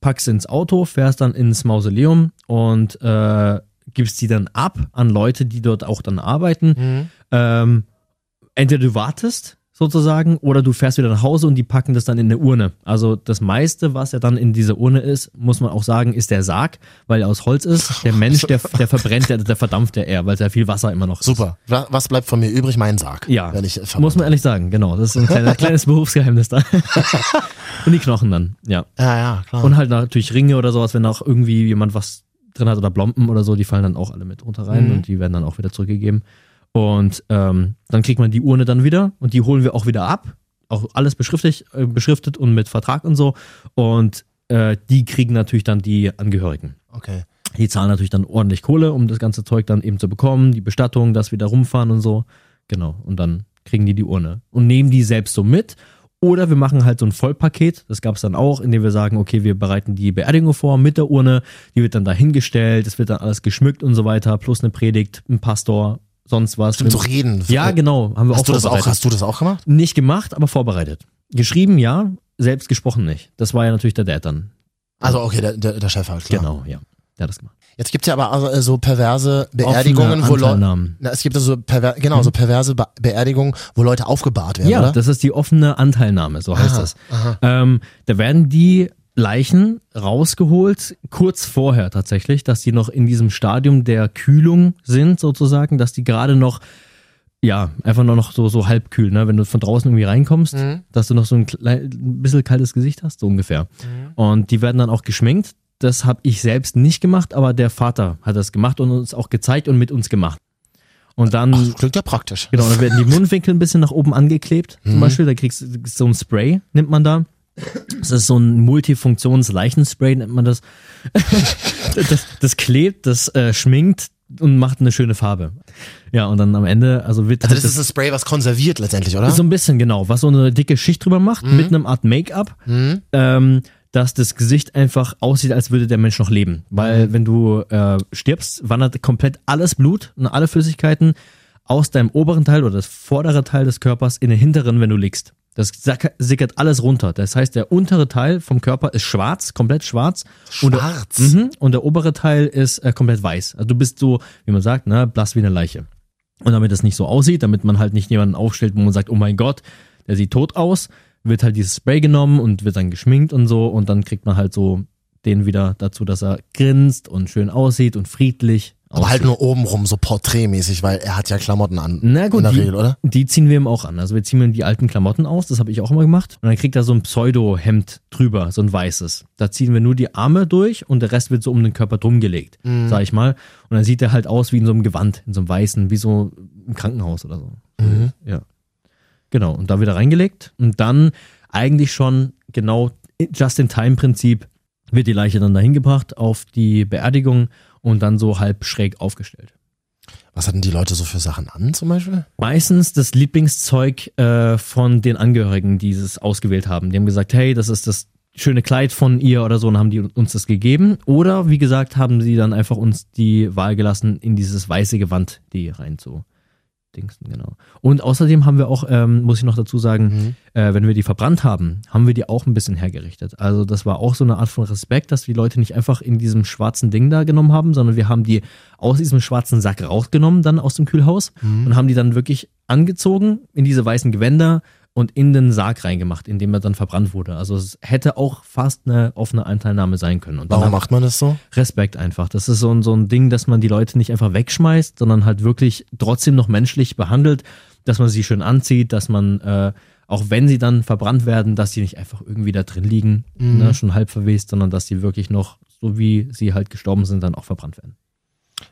packst ins Auto, fährst dann ins Mausoleum und äh, gibst die dann ab an Leute, die dort auch dann arbeiten. Mhm. Ähm, entweder du wartest sozusagen oder du fährst wieder nach Hause und die packen das dann in eine Urne. Also das meiste, was ja dann in dieser Urne ist, muss man auch sagen, ist der Sarg, weil er aus Holz ist. Der Mensch, der, der verbrennt, der, der verdampft ja eher, weil sehr viel Wasser immer noch ist. Super. Wa- Was bleibt von mir übrig? Mein Sarg. Ja, Wenn ich muss man ehrlich sagen, genau. Das ist ein kleiner, kleines Berufsgeheimnis da. und die Knochen dann, ja. Ja, ja, klar. Und halt natürlich Ringe oder sowas, wenn auch irgendwie jemand was drin hat oder Blompen oder so, die fallen dann auch alle mit runter rein Mhm. und die werden dann auch wieder zurückgegeben. Und ähm, dann kriegt man die Urne dann wieder und die holen wir auch wieder ab. Auch alles beschriftet, äh, beschriftet und mit Vertrag und so. Und äh, die kriegen natürlich dann die Angehörigen. okay. Die zahlen natürlich dann ordentlich Kohle, um das ganze Zeug dann eben zu bekommen, die Bestattung, dass wir da rumfahren und so. Genau. Und dann kriegen die die Urne und nehmen die selbst so mit Oder wir machen halt so ein Vollpaket, das gab es dann auch, indem wir sagen, okay, wir bereiten die Beerdigung vor mit der Urne, die wird dann dahingestellt, es wird dann alles geschmückt und so weiter, plus eine Predigt, ein Pastor, sonst was. Stimmt, so reden. Ja, genau, haben wir Hast auch du das auch, hast du das auch gemacht? Nicht gemacht, aber vorbereitet. Geschrieben, ja, selbst gesprochen nicht. Das war ja natürlich der Dad dann. Also okay, der, der, der Chef halt, klar. Genau, ja. Der hat das gemacht. Jetzt gibt's ja aber also, äh, so perverse Beerdigungen, Offene wo Leute. Es gibt also perver genau, so perverse Be Beerdigungen, wo Leute aufgebahrt werden, Ja, oder? das ist die offene Anteilnahme, so heißt Aha, das. Ähm, da werden die Leichen rausgeholt, kurz vorher tatsächlich, dass die noch in diesem Stadium der Kühlung sind, sozusagen, dass die gerade noch, ja, einfach nur noch so, so halb kühl, ne? wenn du von draußen irgendwie reinkommst, dass du noch so ein, klei- ein bisschen kaltes Gesicht hast, so ungefähr. Und die werden dann auch geschminkt. Das habe ich selbst nicht gemacht, aber der Vater hat das gemacht und uns auch gezeigt und mit uns gemacht. Und dann Ach, klingt ja praktisch. Genau, dann werden die Mundwinkel ein bisschen nach oben angeklebt. Zum Beispiel, da kriegst du so ein Spray, nimmt man da. Das ist so ein Multifunktions-Leichenspray, nennt man das. das. Das klebt, das äh, schminkt und macht eine schöne Farbe. Ja, und dann am Ende, also wird Also halt das ist ein Spray, was konserviert letztendlich, oder? so ein bisschen, genau, was so eine dicke Schicht drüber macht, mit einem Art Make-up, ähm, dass das Gesicht einfach aussieht, als würde der Mensch noch leben. Weil wenn du äh, stirbst, wandert komplett alles Blut und alle Flüssigkeiten aus deinem oberen Teil oder das vordere Teil des Körpers in den hinteren, wenn du liegst. Das sickert alles runter. Das heißt, der untere Teil vom Körper ist schwarz, komplett schwarz. Und der, Schwarz? mhm, und der obere Teil ist äh, komplett weiß. Also du bist so, wie man sagt, ne, blass wie eine Leiche. Und damit es nicht so aussieht, damit man halt nicht jemanden aufstellt, wo man sagt, oh mein Gott, der sieht tot aus, wird halt dieses Spray genommen und wird dann geschminkt und so und dann kriegt man halt so den wieder dazu, dass er grinst und schön aussieht und friedlich aber halt nur obenrum, so porträtmäßig, weil er hat ja Klamotten an. Na gut, in der die, Regel, oder? die ziehen wir ihm auch an. Also wir ziehen ihm die alten Klamotten aus, das habe ich auch immer gemacht. Und dann kriegt er so ein Pseudo-Hemd drüber, so ein weißes. Da ziehen wir nur die Arme durch und der Rest wird so um den Körper drum gelegt, Mhm. sag ich mal. Und dann sieht er halt aus wie in so einem Gewand, in so einem weißen, wie so im Krankenhaus oder so. Mhm. Ja. Genau, und da wieder reingelegt. Und dann eigentlich schon genau Just-in-Time-Prinzip wird die Leiche dann dahin gebracht auf die Beerdigung und dann so halb schräg aufgestellt. Was hatten die Leute so für Sachen an, zum Beispiel? Meistens das Lieblingszeug äh, von den Angehörigen, die es ausgewählt haben. Die haben gesagt, hey, das ist das schöne Kleid von ihr oder so und haben die uns das gegeben. Oder wie gesagt, haben sie dann einfach uns die Wahl gelassen, in dieses weiße Gewand die rein zu dingsen, genau. Und außerdem haben wir auch, ähm, muss ich noch dazu sagen, äh, wenn wir die verbrannt haben, haben wir die auch ein bisschen hergerichtet. Also das war auch so eine Art von Respekt, dass die Leute nicht einfach in diesem schwarzen Ding da genommen haben, sondern wir haben die aus diesem schwarzen Sack rausgenommen, dann aus dem Kühlhaus und haben die dann wirklich angezogen in diese weißen Gewänder und in den Sarg reingemacht, in dem er dann verbrannt wurde. Also es hätte auch fast eine offene Anteilnahme sein können. Und Warum macht man das so? Respekt einfach. Das ist so ein, so ein Ding, dass man die Leute nicht einfach wegschmeißt, sondern halt wirklich trotzdem noch menschlich behandelt, dass man sie schön anzieht, dass man, äh, auch wenn sie dann verbrannt werden, dass sie nicht einfach irgendwie da drin liegen, ne, schon halb verwest, sondern dass sie wirklich noch, so wie sie halt gestorben sind, dann auch verbrannt werden.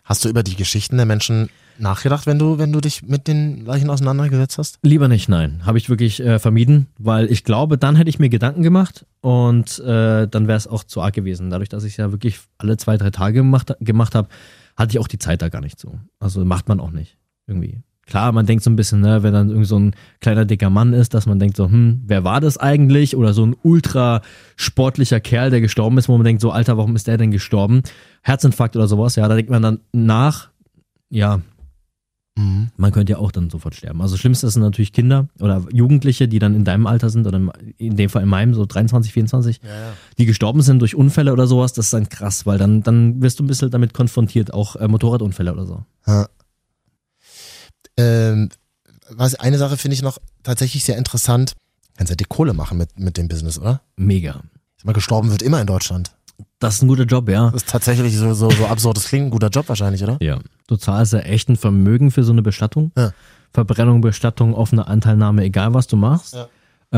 Hast du über die Geschichten der Menschen nachgedacht, wenn du, wenn du dich mit den Leichen auseinandergesetzt hast? Lieber nicht, nein. Habe ich wirklich äh, vermieden, weil ich glaube, dann hätte ich mir Gedanken gemacht und äh, dann wäre es auch zu arg gewesen. Dadurch, dass ich es ja wirklich alle zwei, drei Tage gemacht, gemacht habe, hatte ich auch die Zeit da gar nicht so. Also macht man auch nicht irgendwie. Klar, man denkt so ein bisschen, ne, wenn dann irgendwie so ein kleiner dicker Mann ist, dass man denkt so, hm, wer war das eigentlich? Oder so ein ultra sportlicher Kerl, der gestorben ist, wo man denkt so, Alter, warum ist der denn gestorben? Herzinfarkt oder sowas, ja, da denkt man dann nach, ja, Mhm. man könnte ja auch dann sofort sterben. Also das Schlimmste sind natürlich Kinder oder Jugendliche, die dann in deinem Alter sind oder in dem Fall in meinem, so 23, 24, die gestorben sind durch Unfälle oder sowas. Das ist dann krass, weil dann, dann wirst du ein bisschen damit konfrontiert, auch äh, Motorradunfälle oder so. Ja. Ähm, was, eine Sache finde ich noch tatsächlich sehr interessant. Kannst ja die Kohle machen mit, mit dem Business, oder? Mega. Ich sag mal, gestorben wird immer in Deutschland. Das ist ein guter Job, ja. Das ist tatsächlich so, so, so absurd. Das klingt ein guter Job wahrscheinlich, oder? Ja. Du zahlst ja echt ein Vermögen für so eine Bestattung. Ja. Verbrennung, Bestattung, offene Anteilnahme, egal was du machst. Ja.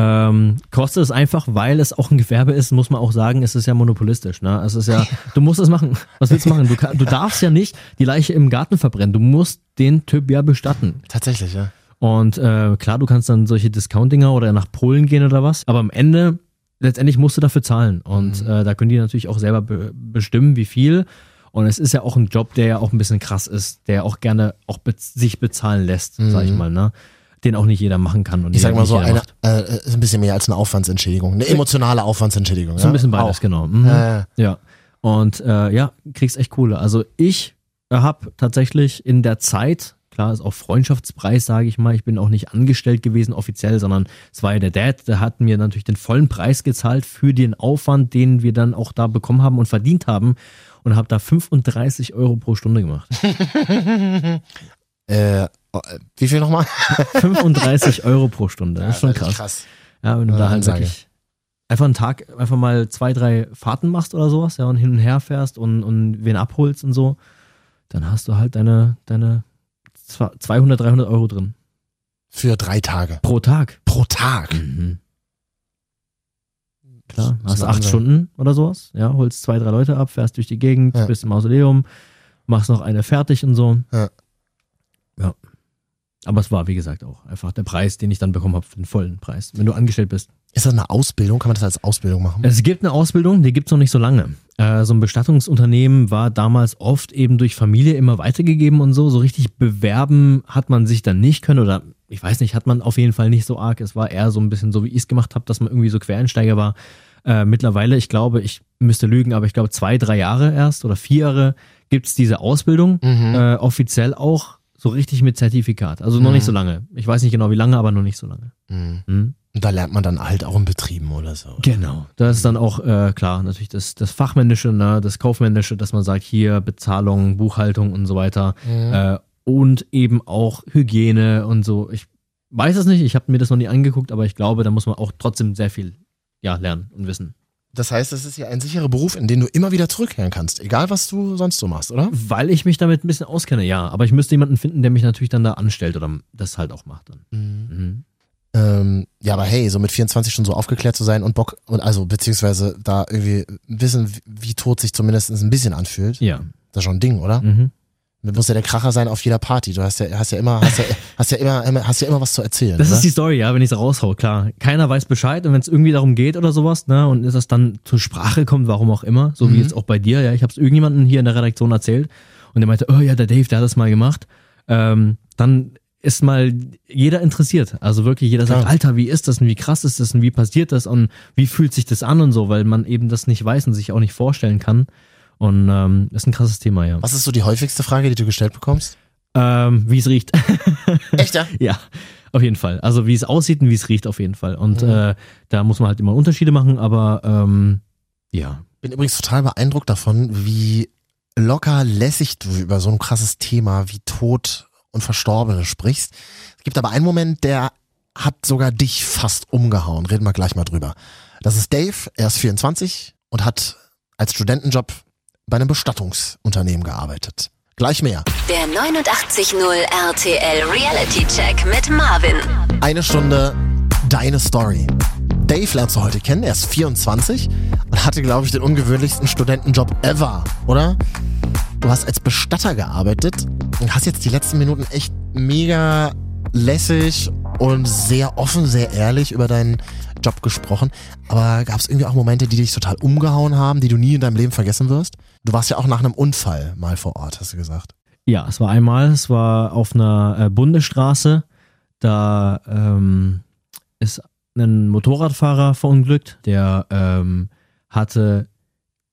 Ähm, kostet es einfach, weil es auch ein Gewerbe ist, muss man auch sagen, es ist ja monopolistisch. Ne? Es ist ja, du musst es machen. Was willst du machen? Du, kann, du darfst ja nicht die Leiche im Garten verbrennen. Du musst den Typ ja bestatten. Tatsächlich, ja. Und äh, klar, du kannst dann solche Discountinger oder nach Polen gehen oder was. Aber am Ende, letztendlich musst du dafür zahlen. Und äh, da können die natürlich auch selber be bestimmen, wie viel. Und es ist ja auch ein Job, der ja auch ein bisschen krass ist, der auch gerne auch be sich bezahlen lässt, sag ich mal. Ne? Den auch nicht jeder machen kann. Und Ich sag mal so, eine, macht. äh, ist ein bisschen mehr als eine Aufwandsentschädigung. Eine emotionale Aufwandsentschädigung. So ein ja? bisschen beides, Auch. genau. Mhm. Ja, ja. Und äh, ja, kriegst echt coole. Also ich habe tatsächlich in der Zeit, klar, ist auch Freundschaftspreis, sage ich mal, ich bin auch nicht angestellt gewesen offiziell, sondern es war ja der Dad, der hat mir natürlich den vollen Preis gezahlt für den Aufwand, den wir dann auch da bekommen haben und verdient haben und habe da 35 Euro pro Stunde gemacht. Äh, oh, äh, wie viel nochmal? 35 Euro pro Stunde, das ist schon krass. krass. Ja, wenn du da halt wirklich einfach einen Tag, einfach mal zwei, drei Fahrten machst oder sowas, ja, und hin und her fährst und, und wen abholst und so, dann hast du halt deine, deine zwa- 200, 300 Euro drin. Für drei Tage. Pro Tag. Pro Tag. Mhm. Klar, hast acht. Stunden oder sowas, ja, holst zwei, drei Leute ab, fährst durch die Gegend, Ja. bist im Mausoleum, machst noch eine fertig und so. Ja. Ja. Aber es war, wie gesagt, auch einfach der Preis, den ich dann bekommen habe, für den vollen Preis, wenn du angestellt bist. Ist das eine Ausbildung? Kann man das als Ausbildung machen? Es gibt eine Ausbildung, die gibt's noch nicht so lange. Äh, so ein Bestattungsunternehmen war damals oft eben durch Familie immer weitergegeben und so. So richtig bewerben hat man sich dann nicht können oder ich weiß nicht, hat man auf jeden Fall nicht so arg. Es war eher so ein bisschen so, wie ich es gemacht habe, dass man irgendwie so Quereinsteiger war. Äh, mittlerweile, ich glaube, ich müsste lügen, aber ich glaube zwei, drei Jahre erst oder vier Jahre gibt's diese Ausbildung. Äh, offiziell auch so richtig mit Zertifikat. Also noch nicht so lange. Ich weiß nicht genau wie lange, aber noch nicht so lange. Mhm. Mhm. Und da lernt man dann halt auch in Betrieben oder so. Genau. Das ist dann auch äh, klar, natürlich das, das Fachmännische, ne, das Kaufmännische, dass man sagt, hier Bezahlung, Buchhaltung und so weiter. Äh, und eben auch Hygiene und so. Ich weiß es nicht, ich habe mir das noch nie angeguckt, aber ich glaube, da muss man auch trotzdem sehr viel ja, lernen und wissen. Das heißt, es ist ja ein sicherer Beruf, in den du immer wieder zurückkehren kannst, egal was du sonst so machst, oder? Weil ich mich damit ein bisschen auskenne, ja. Aber ich müsste jemanden finden, der mich natürlich dann da anstellt oder das halt auch macht dann. Mhm. Ähm, ja, aber hey, so mit 24 schon so aufgeklärt zu sein und Bock, und also beziehungsweise da irgendwie wissen, wie, wie tot sich zumindest ein bisschen anfühlt, Ja. das ist schon ein Ding, oder? Mhm. Du musst ja der Kracher sein auf jeder Party. Du hast ja, hast ja immer, hast ja, hast ja immer, hast ja immer was zu erzählen. Das oder? ist die Story, ja, wenn ich es raushau, klar. Keiner weiß Bescheid und wenn es irgendwie darum geht oder sowas, ne, und es dann zur Sprache kommt, warum auch immer, so wie jetzt auch bei dir, ja, ich habe es irgendjemandem hier in der Redaktion erzählt und der meinte, oh ja, der Dave, der hat das mal gemacht, ähm, dann ist mal jeder interessiert. Also wirklich jeder sagt, Klar. Alter, wie ist das und wie krass ist das und wie passiert das und wie fühlt sich das an und so, weil man eben das nicht weiß und sich auch nicht vorstellen kann. Und ähm, ist ein krasses Thema, ja. was ist so die häufigste Frage, die du gestellt bekommst? Ähm, wie es riecht. Echt, ja? Ja, auf jeden Fall. Also wie es aussieht und wie es riecht auf jeden Fall. Und Mhm. äh, da muss man halt immer Unterschiede machen, aber ähm, ja. Bin übrigens total beeindruckt davon, wie locker lässig du über so ein krasses Thema wie Tod und Verstorbene sprichst. Es gibt aber einen Moment, der hat sogar dich fast umgehauen. Reden wir gleich mal drüber. Das ist Dave, er ist 24 und hat als Studentenjob bei einem Bestattungsunternehmen gearbeitet. Gleich mehr. Der 89.0 RTL Reality Check mit Marvin. Eine Stunde deine Story. Dave lernst du heute kennen, er ist 24 und hatte, glaube ich, den ungewöhnlichsten Studentenjob ever, oder? Du hast als Bestatter gearbeitet und hast jetzt die letzten Minuten echt mega lässig und sehr offen, sehr ehrlich über deinen Job gesprochen. Aber gab es irgendwie auch Momente, die dich total umgehauen haben, die du nie in deinem Leben vergessen wirst? Du warst ja auch nach einem Unfall mal vor Ort, hast du gesagt. Ja, es war einmal, es war auf einer äh, Bundesstraße, da ähm, ist ein Motorradfahrer verunglückt, der ähm, hatte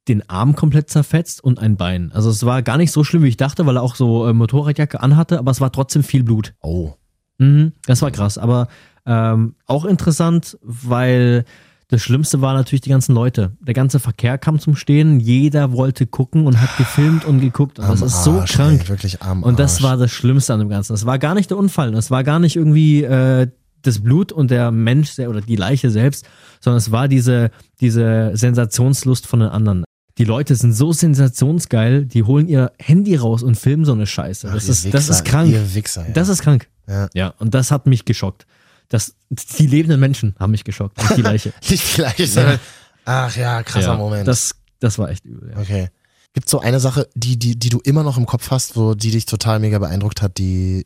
den Arm komplett zerfetzt und ein Bein. Also es war gar nicht so schlimm, wie ich dachte, weil er auch so äh, Motorradjacke anhatte, aber es war trotzdem viel Blut. Oh. Mhm, das war krass, aber ähm, auch interessant, weil das Schlimmste war natürlich die ganzen Leute. Der ganze Verkehr kam zum Stehen, jeder wollte gucken und hat gefilmt und geguckt. Und das ist so Arsch, krank. ey, wirklich am Und das Arsch. war das Schlimmste an dem Ganzen. Es war gar nicht der Unfall, es war gar nicht irgendwie äh, das Blut und der Mensch oder die Leiche selbst, sondern es war diese, diese Sensationslust von den anderen. Die Leute sind so sensationsgeil, die holen ihr Handy raus und filmen so eine Scheiße. Ach, Das, ihr ist, das Wichser, ist krank. Wichser, ja. Das ist krank. Ja. Ja, und das hat mich geschockt. Das, die lebenden Menschen haben mich geschockt, nicht die Leiche. Nicht gleich, sondern. Ach ja, krasser ja, Moment. Das, das war echt übel. Ja. okay. Gibt so eine Sache, die, die, die du immer noch im Kopf hast, wo die dich total mega beeindruckt hat, die,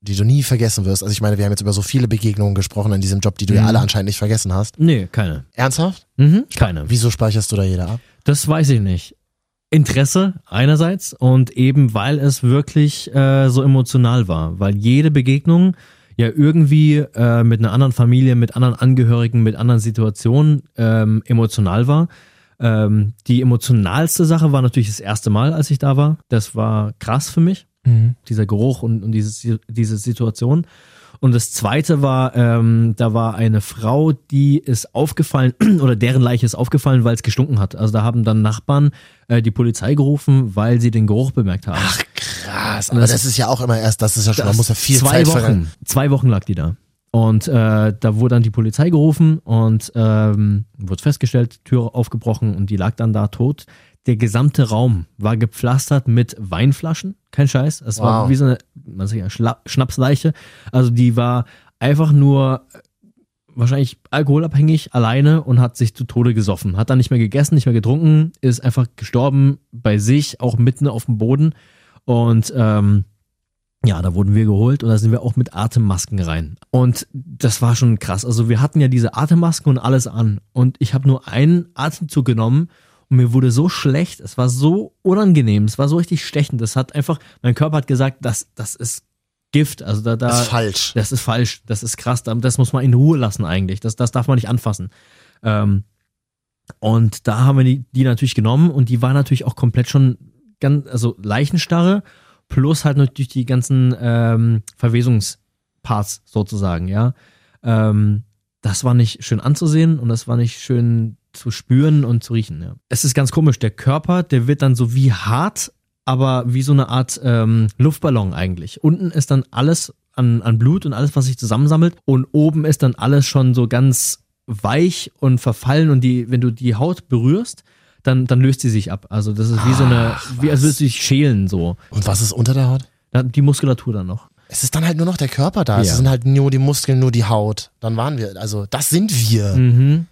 die du nie vergessen wirst? Also ich meine, wir haben jetzt über so viele Begegnungen gesprochen in diesem Job, die du ja Mhm. alle anscheinend nicht vergessen hast. Nee, keine. Ernsthaft? Mhm, keine. Wieso speicherst du da jeder ab? Das weiß ich nicht. Interesse einerseits und eben weil es wirklich äh, so emotional war, weil jede Begegnung, ja irgendwie äh, mit einer anderen Familie, mit anderen Angehörigen, mit anderen Situationen ähm, emotional war. Ähm, die emotionalste Sache war natürlich das erste Mal, als ich da war. Das war krass für mich, dieser Geruch und, und diese, diese Situation. Und das zweite war, ähm, da war eine Frau, die ist aufgefallen, oder deren Leiche ist aufgefallen, weil es gestunken hat. Also da haben dann Nachbarn äh, die Polizei gerufen, weil sie den Geruch bemerkt haben. Ach krass, aber das, ist ja auch immer erst, das ist ja schon, da Das- muss ja viel zwei Zeit Wochen. Zwei Wochen lag die da. Und äh, da wurde dann die Polizei gerufen und ähm, wurde festgestellt, Tür aufgebrochen und die lag dann da tot. Der gesamte Raum war gepflastert mit Weinflaschen, kein Scheiß. Es war Wow. wie so eine man sagt ja, Schla Schnapsleiche. Also die war einfach nur äh, wahrscheinlich alkoholabhängig alleine und hat sich zu Tode gesoffen. Hat dann nicht mehr gegessen, nicht mehr getrunken, ist einfach gestorben bei sich, auch mitten auf dem Boden. Und ähm, ja, da wurden wir geholt und da sind wir auch mit Atemmasken rein. Und das war schon krass. Also wir hatten ja diese Atemmasken und alles an. Und ich habe nur einen Atemzug genommen und mir wurde so schlecht. Es war so unangenehm. Es war so richtig stechend. Das hat einfach, mein Körper hat gesagt, das, das ist Gift. Also da, da Das ist falsch. das ist falsch, das ist krass, das muss man in Ruhe lassen eigentlich. Das, das darf man nicht anfassen. Ähm, und da haben wir die, die natürlich genommen und die war natürlich auch komplett schon ganz, also Leichenstarre plus halt natürlich die ganzen ähm, Verwesungsparts sozusagen, ja. Ähm, das war nicht schön anzusehen und das war nicht schön zu spüren und zu riechen, ja. Es ist ganz komisch, der Körper, der wird dann so wie hart, aber wie so eine Art ähm, Luftballon eigentlich. Unten ist dann alles an, an Blut und alles, was sich zusammensammelt und oben ist dann alles schon so ganz weich und verfallen und die, wenn du die Haut berührst, dann, dann löst sie sich ab. Also das ist wie so eine, wie als würdest du dich schälen so. Und was ist unter der Haut? Die Muskulatur dann noch. Es ist dann halt nur noch der Körper da. Es Ja. sind halt nur die Muskeln, nur die Haut. Dann waren wir, also das sind wir. Mhm.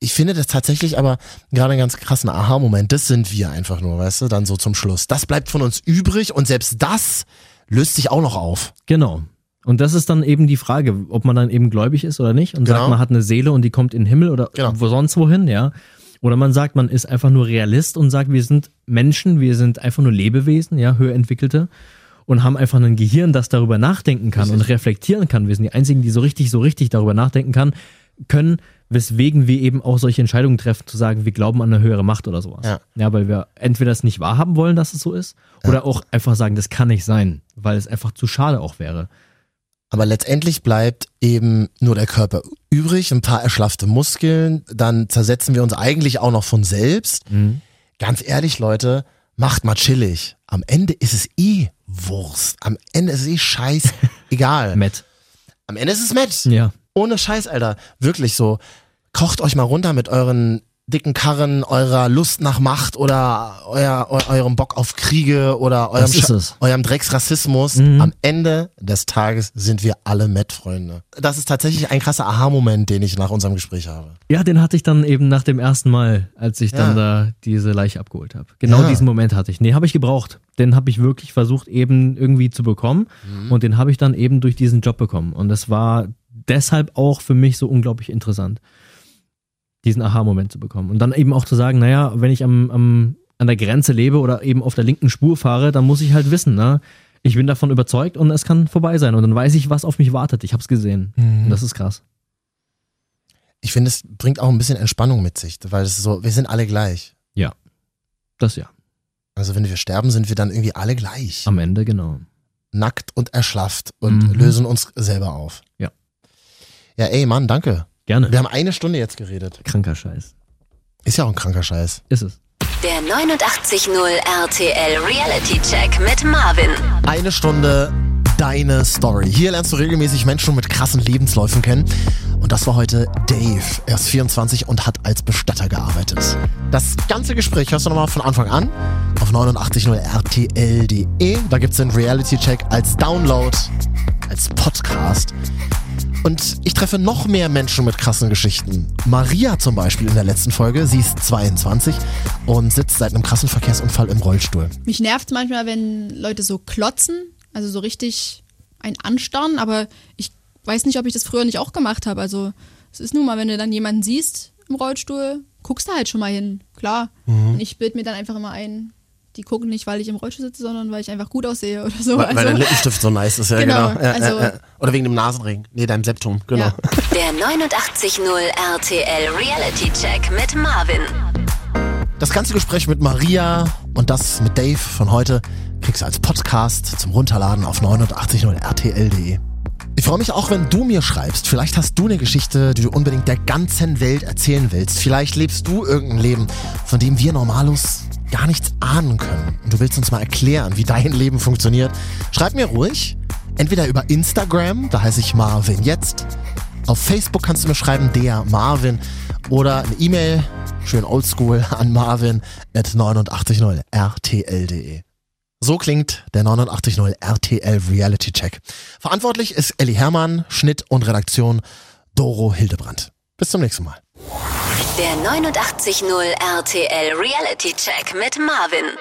Ich finde das tatsächlich aber gerade einen ganz krassen Aha-Moment. Das sind wir einfach nur, weißt du, dann so zum Schluss. Das bleibt von uns übrig und selbst das löst sich auch noch auf. Genau. Und das ist dann eben die Frage, ob man dann eben gläubig ist oder nicht und Genau. sagt, man hat eine Seele und die kommt in den Himmel oder Genau. wo sonst wohin, ja. Oder man sagt, man ist einfach nur Realist und sagt, wir sind Menschen, wir sind einfach nur Lebewesen, ja, höher entwickelte und haben einfach ein Gehirn, das darüber nachdenken kann und reflektieren kann. Wir sind die einzigen, die so richtig, so richtig darüber nachdenken kann, können, weswegen wir eben auch solche Entscheidungen treffen, zu sagen, wir glauben an eine höhere Macht oder sowas. Ja. ja weil wir entweder es nicht wahrhaben wollen, dass es so ist, oder auch einfach sagen, das kann nicht sein, weil es einfach zu schade auch wäre. Aber letztendlich bleibt eben nur der Körper übrig, ein paar erschlaffte Muskeln, dann zersetzen wir uns eigentlich auch noch von selbst. Ganz ehrlich, Leute, macht mal chillig. Am Ende ist es eh Wurst. Am Ende ist es eh scheiß egal. Matt. Am Ende ist es Match. Ja. Ohne Scheiß, Alter. Wirklich so. Kocht euch mal runter mit euren dicken Karren, eurer Lust nach Macht oder euer, eu, eurem Bock auf Kriege oder eurem, eurem Drecksrassismus. Mhm. Am Ende des Tages sind wir alle Met-Freunde. Das ist tatsächlich ein krasser Aha-Moment, den ich nach unserem Gespräch habe. Ja, den hatte ich dann eben nach dem ersten Mal, als ich dann da diese Leiche abgeholt habe. Genau Ja. diesen Moment hatte ich. Nee, habe ich gebraucht. Den habe ich wirklich versucht eben irgendwie zu bekommen und den habe ich dann eben durch diesen Job bekommen. Und das war deshalb auch für mich so unglaublich interessant, diesen Aha-Moment zu bekommen. Und dann eben auch zu sagen, naja, wenn ich am, am, an der Grenze lebe oder eben auf der linken Spur fahre, dann muss ich halt wissen, ne? Ich bin davon überzeugt und es kann vorbei sein. Und dann weiß ich, was auf mich wartet. Ich habe es gesehen. Und das ist krass. Ich finde, es bringt auch ein bisschen Entspannung mit sich, weil es ist so, wir sind alle gleich. Das ja. Also wenn wir sterben, sind wir dann irgendwie alle gleich. Am Ende, genau. Nackt und erschlafft und Mhm. lösen uns selber auf. Ja. Ja, ey, Mann, danke. Gerne. Wir haben eine Stunde jetzt geredet. Kranker Scheiß. Ist ja auch ein kranker Scheiß. Ist es. Der 89.0 RTL Reality Check mit Marvin. Eine Stunde deine Story. Hier lernst du regelmäßig Menschen mit krassen Lebensläufen kennen. Und das war heute Dave. Er ist 24 und hat als Bestatter gearbeitet. Das ganze Gespräch hörst du nochmal von Anfang an auf 89.0rtl.de. Da gibt's den Reality-Check als Download, als Podcast. Und ich treffe noch mehr Menschen mit krassen Geschichten. Maria zum Beispiel in der letzten Folge. Sie ist 22 und sitzt seit einem krassen Verkehrsunfall im Rollstuhl. Mich nervt manchmal, wenn Leute so klotzen, also so richtig ein anstarren, aber ich weiß nicht, ob ich das früher nicht auch gemacht habe. Also es ist nun mal, wenn du dann jemanden siehst im Rollstuhl, guckst du halt schon mal hin, klar. Und ich bild mir dann einfach immer ein, die gucken nicht, weil ich im Rollstuhl sitze, sondern weil ich einfach gut aussehe oder so. Weil, weil dein also, Lippenstift so nice ist, ja, genau. Genau, Ja, also- ja, ja. Oder wegen dem Nasenring. Nee, deinem Septum, genau. ja. Der 89.0 RTL Reality Check mit Marvin. Das ganze Gespräch mit Maria und das mit Dave von heute kriegst du als Podcast zum Runterladen auf 890rtl.de. Ich freue mich auch, wenn du mir schreibst. Vielleicht hast du eine Geschichte, die du unbedingt der ganzen Welt erzählen willst. Vielleicht lebst du irgendein Leben, von dem wir Normalos gar nichts ahnen können. Und du willst uns mal erklären, wie dein Leben funktioniert. Schreib mir ruhig. Entweder über Instagram, da heiße ich Marvin jetzt. Auf Facebook kannst du mir schreiben, der Marvin. Oder eine E-Mail, schön oldschool, an marvin at 890rtl.de. So klingt der 89.0 RTL Reality Check. Verantwortlich ist Elli Hermann, Schnitt und Redaktion Doro Hildebrandt. Bis zum nächsten Mal. Der 89.0 RTL Reality Check mit Marvin.